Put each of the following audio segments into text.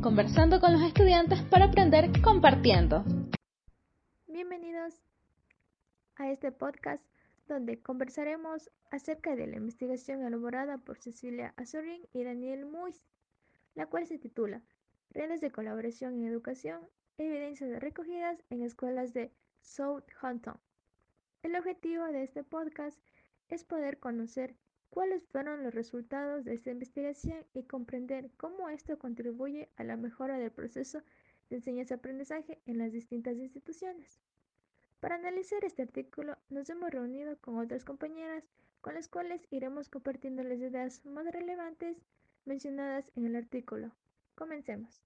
Conversando con los estudiantes para aprender compartiendo. Bienvenidos a este podcast donde conversaremos acerca de la investigación elaborada por Cecilia Azorín y Daniel Muis, la cual se titula Redes de colaboración en educación, evidencias recogidas en escuelas de Southampton. El objetivo de este podcast es poder conocer cuáles fueron los resultados de esta investigación y comprender cómo esto contribuye a la mejora del proceso de enseñanza-aprendizaje en las distintas instituciones. Para analizar este artículo nos hemos reunido con otras compañeras con las cuales iremos compartiendo las ideas más relevantes mencionadas en el artículo. Comencemos.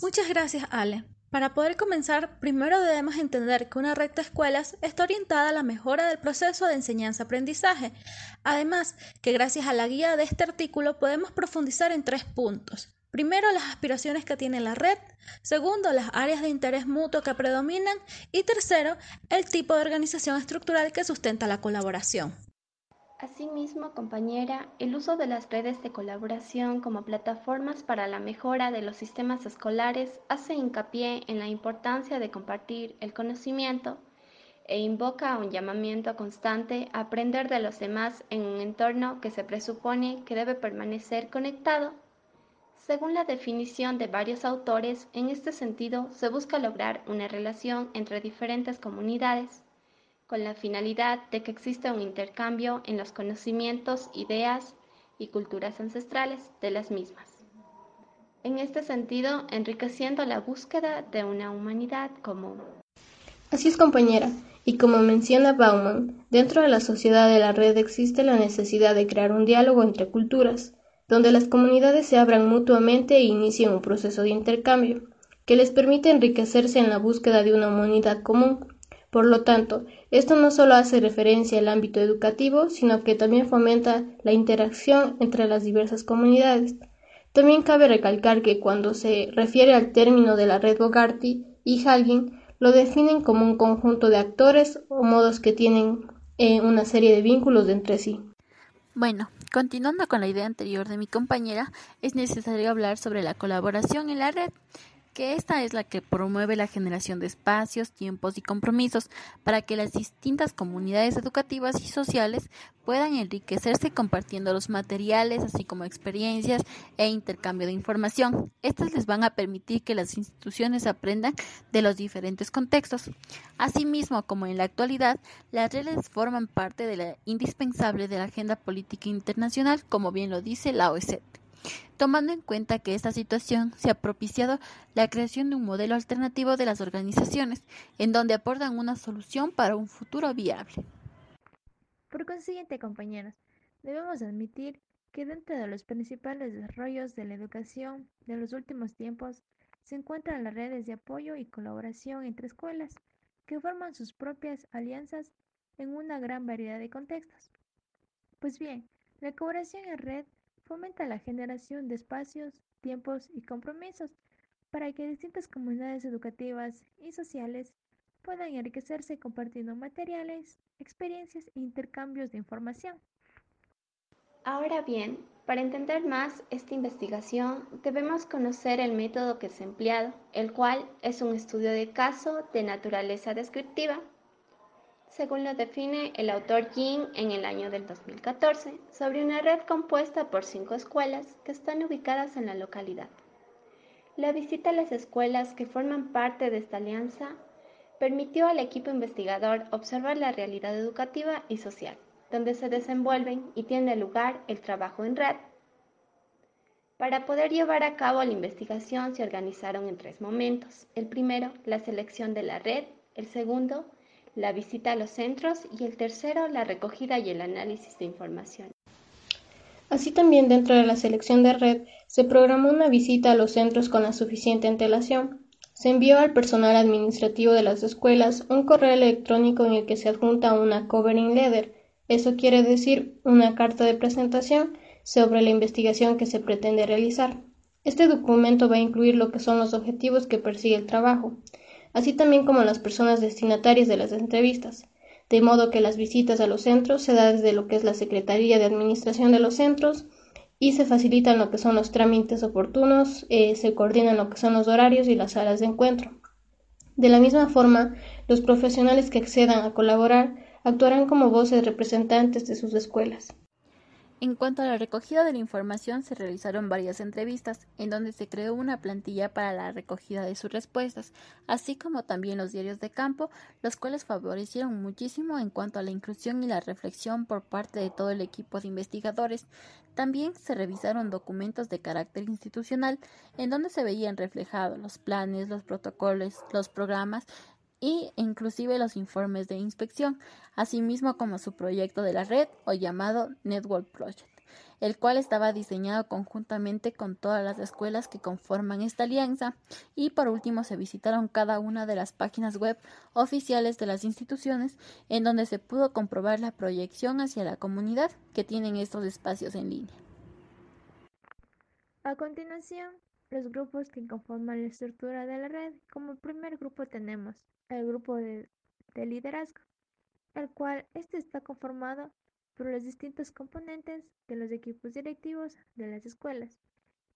Muchas gracias, Ale. Para poder comenzar, primero debemos entender que una red de escuelas está orientada a la mejora del proceso de enseñanza-aprendizaje. Además, que gracias a la guía de este artículo podemos profundizar en tres puntos. Primero, las aspiraciones que tiene la red. Segundo, las áreas de interés mutuo que predominan. Y tercero, el tipo de organización estructural que sustenta la colaboración. Asimismo, compañera, el uso de las redes de colaboración como plataformas para la mejora de los sistemas escolares hace hincapié en la importancia de compartir el conocimiento e invoca un llamamiento constante a aprender de los demás en un entorno que se presupone que debe permanecer conectado. Según la definición de varios autores, en este sentido se busca lograr una relación entre diferentes comunidades con la finalidad de que exista un intercambio en los conocimientos, ideas y culturas ancestrales de las mismas. En este sentido, enriqueciendo la búsqueda de una humanidad común. Así es, compañera. Y como menciona Bauman, dentro de la sociedad de la red existe la necesidad de crear un diálogo entre culturas, donde las comunidades se abran mutuamente e inicien un proceso de intercambio, que les permite enriquecerse en la búsqueda de una humanidad común, por lo tanto, esto no solo hace referencia al ámbito educativo, sino que también fomenta la interacción entre las diversas comunidades. También cabe recalcar que cuando se refiere al término de la red Bogarty y Halgin, lo definen como un conjunto de actores o modos que tienen eh, una serie de vínculos entre sí. Bueno, continuando con la idea anterior de mi compañera, es necesario hablar sobre la colaboración en la red que esta es la que promueve la generación de espacios, tiempos y compromisos para que las distintas comunidades educativas y sociales puedan enriquecerse compartiendo los materiales, así como experiencias e intercambio de información. Estas les van a permitir que las instituciones aprendan de los diferentes contextos. Asimismo, como en la actualidad, las redes forman parte de la indispensable de la agenda política internacional, como bien lo dice la OECD tomando en cuenta que esta situación se ha propiciado la creación de un modelo alternativo de las organizaciones, en donde aportan una solución para un futuro viable. Por consiguiente, compañeros, debemos admitir que dentro de los principales desarrollos de la educación de los últimos tiempos se encuentran las redes de apoyo y colaboración entre escuelas, que forman sus propias alianzas en una gran variedad de contextos. Pues bien, la colaboración en red fomenta la generación de espacios, tiempos y compromisos para que distintas comunidades educativas y sociales puedan enriquecerse compartiendo materiales, experiencias e intercambios de información. Ahora bien, para entender más esta investigación, debemos conocer el método que se ha empleado, el cual es un estudio de caso de naturaleza descriptiva según lo define el autor Jin en el año del 2014, sobre una red compuesta por cinco escuelas que están ubicadas en la localidad. La visita a las escuelas que forman parte de esta alianza permitió al equipo investigador observar la realidad educativa y social, donde se desenvuelven y tiene lugar el trabajo en red. Para poder llevar a cabo la investigación se organizaron en tres momentos. El primero, la selección de la red. El segundo, la visita a los centros y el tercero, la recogida y el análisis de información. Así también dentro de la selección de red se programó una visita a los centros con la suficiente antelación. Se envió al personal administrativo de las escuelas un correo electrónico en el que se adjunta una covering letter, eso quiere decir una carta de presentación sobre la investigación que se pretende realizar. Este documento va a incluir lo que son los objetivos que persigue el trabajo, así también como las personas destinatarias de las entrevistas, de modo que las visitas a los centros se dan desde lo que es la Secretaría de Administración de los centros y se facilitan lo que son los trámites oportunos, eh, se coordinan lo que son los horarios y las salas de encuentro. De la misma forma, los profesionales que accedan a colaborar actuarán como voces representantes de sus escuelas. En cuanto a la recogida de la información, se realizaron varias entrevistas, en donde se creó una plantilla para la recogida de sus respuestas, así como también los diarios de campo, los cuales favorecieron muchísimo en cuanto a la inclusión y la reflexión por parte de todo el equipo de investigadores. También se revisaron documentos de carácter institucional, en donde se veían reflejados los planes, los protocolos, los programas y inclusive los informes de inspección, asimismo como su proyecto de la red o llamado Network Project, el cual estaba diseñado conjuntamente con todas las escuelas que conforman esta alianza y por último se visitaron cada una de las páginas web oficiales de las instituciones en donde se pudo comprobar la proyección hacia la comunidad que tienen estos espacios en línea. A continuación, los grupos que conforman la estructura de la red. Como primer grupo tenemos el grupo de, liderazgo, el cual este está conformado por los distintos componentes de los equipos directivos de las escuelas,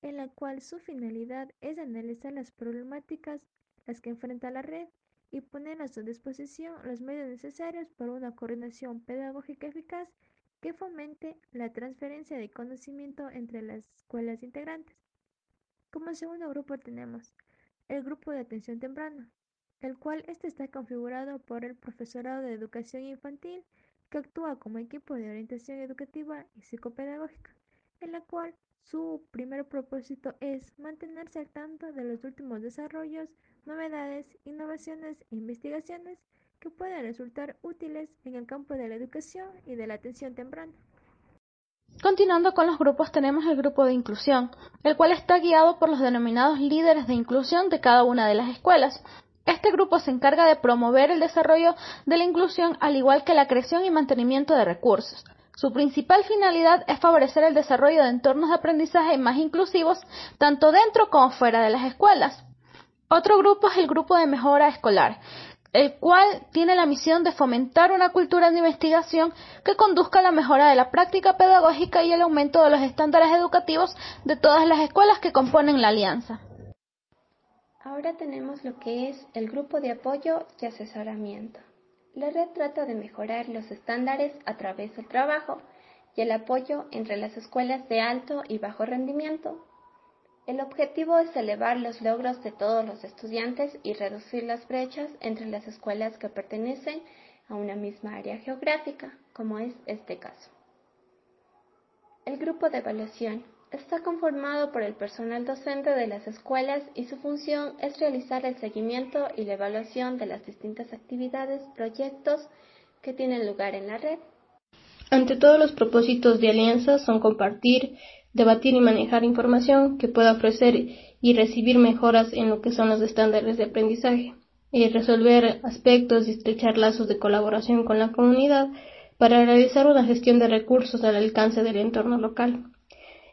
en la cual su finalidad es analizar las problemáticas las que enfrenta la red y poner a su disposición los medios necesarios para una coordinación pedagógica eficaz que fomente la transferencia de conocimiento entre las escuelas integrantes. Como segundo grupo tenemos el grupo de atención temprana, el cual este está configurado por el profesorado de educación infantil que actúa como equipo de orientación educativa y psicopedagógica, en la cual su primer propósito es mantenerse al tanto de los últimos desarrollos, novedades, innovaciones e investigaciones que puedan resultar útiles en el campo de la educación y de la atención temprana. Continuando con los grupos tenemos el grupo de inclusión, el cual está guiado por los denominados líderes de inclusión de cada una de las escuelas, este grupo se encarga de promover el desarrollo de la inclusión al igual que la creación y mantenimiento de recursos. Su principal finalidad es favorecer el desarrollo de entornos de aprendizaje más inclusivos tanto dentro como fuera de las escuelas. Otro grupo es el grupo de mejora escolar, el cual tiene la misión de fomentar una cultura de investigación que conduzca a la mejora de la práctica pedagógica y el aumento de los estándares educativos de todas las escuelas que componen la alianza. Ahora tenemos lo que es el grupo de apoyo y asesoramiento. La red trata de mejorar los estándares a través del trabajo y el apoyo entre las escuelas de alto y bajo rendimiento. El objetivo es elevar los logros de todos los estudiantes y reducir las brechas entre las escuelas que pertenecen a una misma área geográfica, como es este caso. El grupo de evaluación Está conformado por el personal docente de las escuelas y su función es realizar el seguimiento y la evaluación de las distintas actividades, proyectos que tienen lugar en la red. Ante todos los propósitos de alianza son compartir, debatir y manejar información que pueda ofrecer y recibir mejoras en lo que son los estándares de aprendizaje, y resolver aspectos y estrechar lazos de colaboración con la comunidad para realizar una gestión de recursos al alcance del entorno local.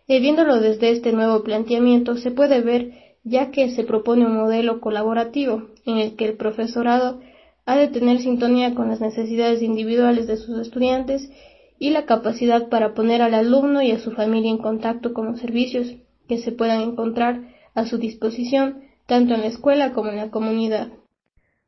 Y viéndolo desde este nuevo planteamiento, se puede ver ya que se propone un modelo colaborativo en el que el profesorado ha de tener sintonía con las necesidades individuales de sus estudiantes y la capacidad para poner al alumno y a su familia en contacto con los servicios que se puedan encontrar a su disposición tanto en la escuela como en la comunidad.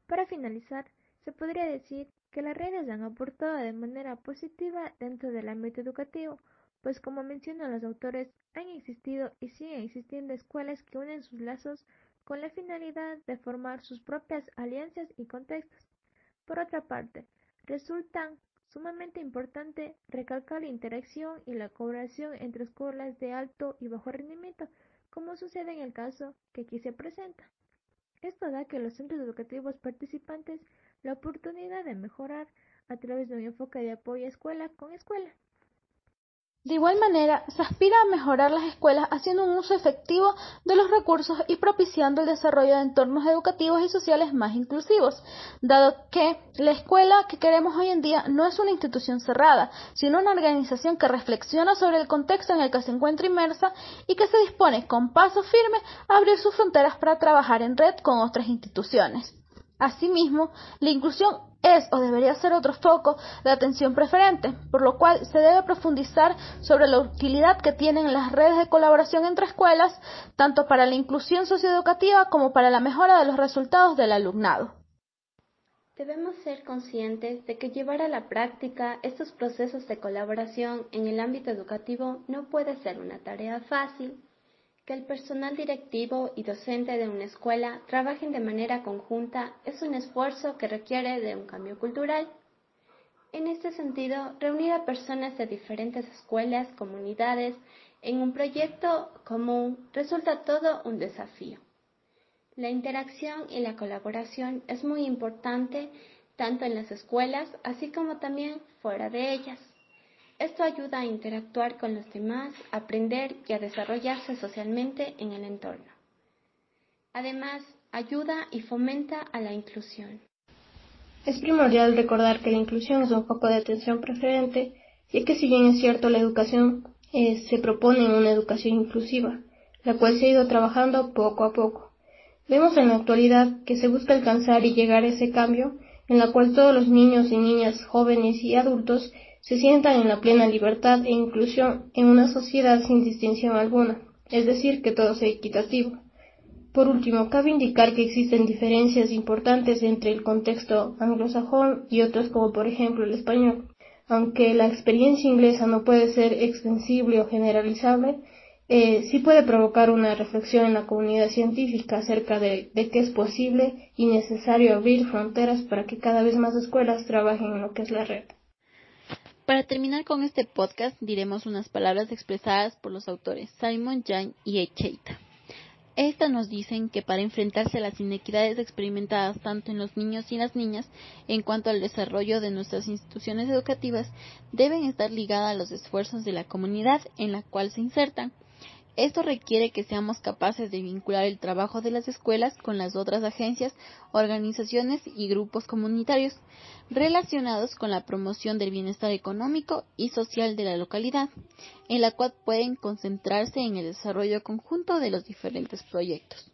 Para finalizar, se podría decir que las redes han aportado de manera positiva dentro del ámbito educativo, pues como mencionan los autores, han existido y siguen existiendo escuelas que unen sus lazos con la finalidad de formar sus propias alianzas y contextos. Por otra parte, resultan sumamente importante recalcar la interacción y la colaboración entre escuelas de alto y bajo rendimiento, como sucede en el caso que aquí se presenta. Esto da que los centros educativos participantes la oportunidad de mejorar a través de un enfoque de apoyo escuela con escuela. De igual manera, se aspira a mejorar las escuelas haciendo un uso efectivo de los recursos y propiciando el desarrollo de entornos educativos y sociales más inclusivos, dado que la escuela que queremos hoy en día no es una institución cerrada, sino una organización que reflexiona sobre el contexto en el que se encuentra inmersa y que se dispone con paso firme a abrir sus fronteras para trabajar en red con otras instituciones. Asimismo, la inclusión es o debería ser otro foco de atención preferente, por lo cual se debe profundizar sobre la utilidad que tienen las redes de colaboración entre escuelas, tanto para la inclusión socioeducativa como para la mejora de los resultados del alumnado. Debemos ser conscientes de que llevar a la práctica estos procesos de colaboración en el ámbito educativo no puede ser una tarea fácil, que el personal directivo y docente de una escuela trabajen de manera conjunta es un esfuerzo que requiere de un cambio cultural. En este sentido, reunir a personas de diferentes escuelas, comunidades, en un proyecto común resulta todo un desafío. La interacción y la colaboración es muy importante tanto en las escuelas así como también fuera de ellas. Esto ayuda a interactuar con los demás, a aprender y a desarrollarse socialmente en el entorno. Además, ayuda y fomenta a la inclusión. Es primordial recordar que la inclusión es un foco de atención preferente, ya que si bien es cierto la educación eh, se propone una educación inclusiva, la cual se ha ido trabajando poco a poco. Vemos en la actualidad que se busca alcanzar y llegar a ese cambio en la cual todos los niños y niñas, jóvenes y adultos se sientan en la plena libertad e inclusión en una sociedad sin distinción alguna, es decir, que todo sea equitativo. Por último, cabe indicar que existen diferencias importantes entre el contexto anglosajón y otros como por ejemplo el español. Aunque la experiencia inglesa no puede ser extensible o generalizable, eh, sí puede provocar una reflexión en la comunidad científica acerca de, de que es posible y necesario abrir fronteras para que cada vez más escuelas trabajen en lo que es la red. Para terminar con este podcast, diremos unas palabras expresadas por los autores Simon Yang y Echeita. Estas nos dicen que para enfrentarse a las inequidades experimentadas tanto en los niños y las niñas en cuanto al desarrollo de nuestras instituciones educativas, deben estar ligadas a los esfuerzos de la comunidad en la cual se insertan, esto requiere que seamos capaces de vincular el trabajo de las escuelas con las otras agencias, organizaciones y grupos comunitarios relacionados con la promoción del bienestar económico y social de la localidad, en la cual pueden concentrarse en el desarrollo conjunto de los diferentes proyectos.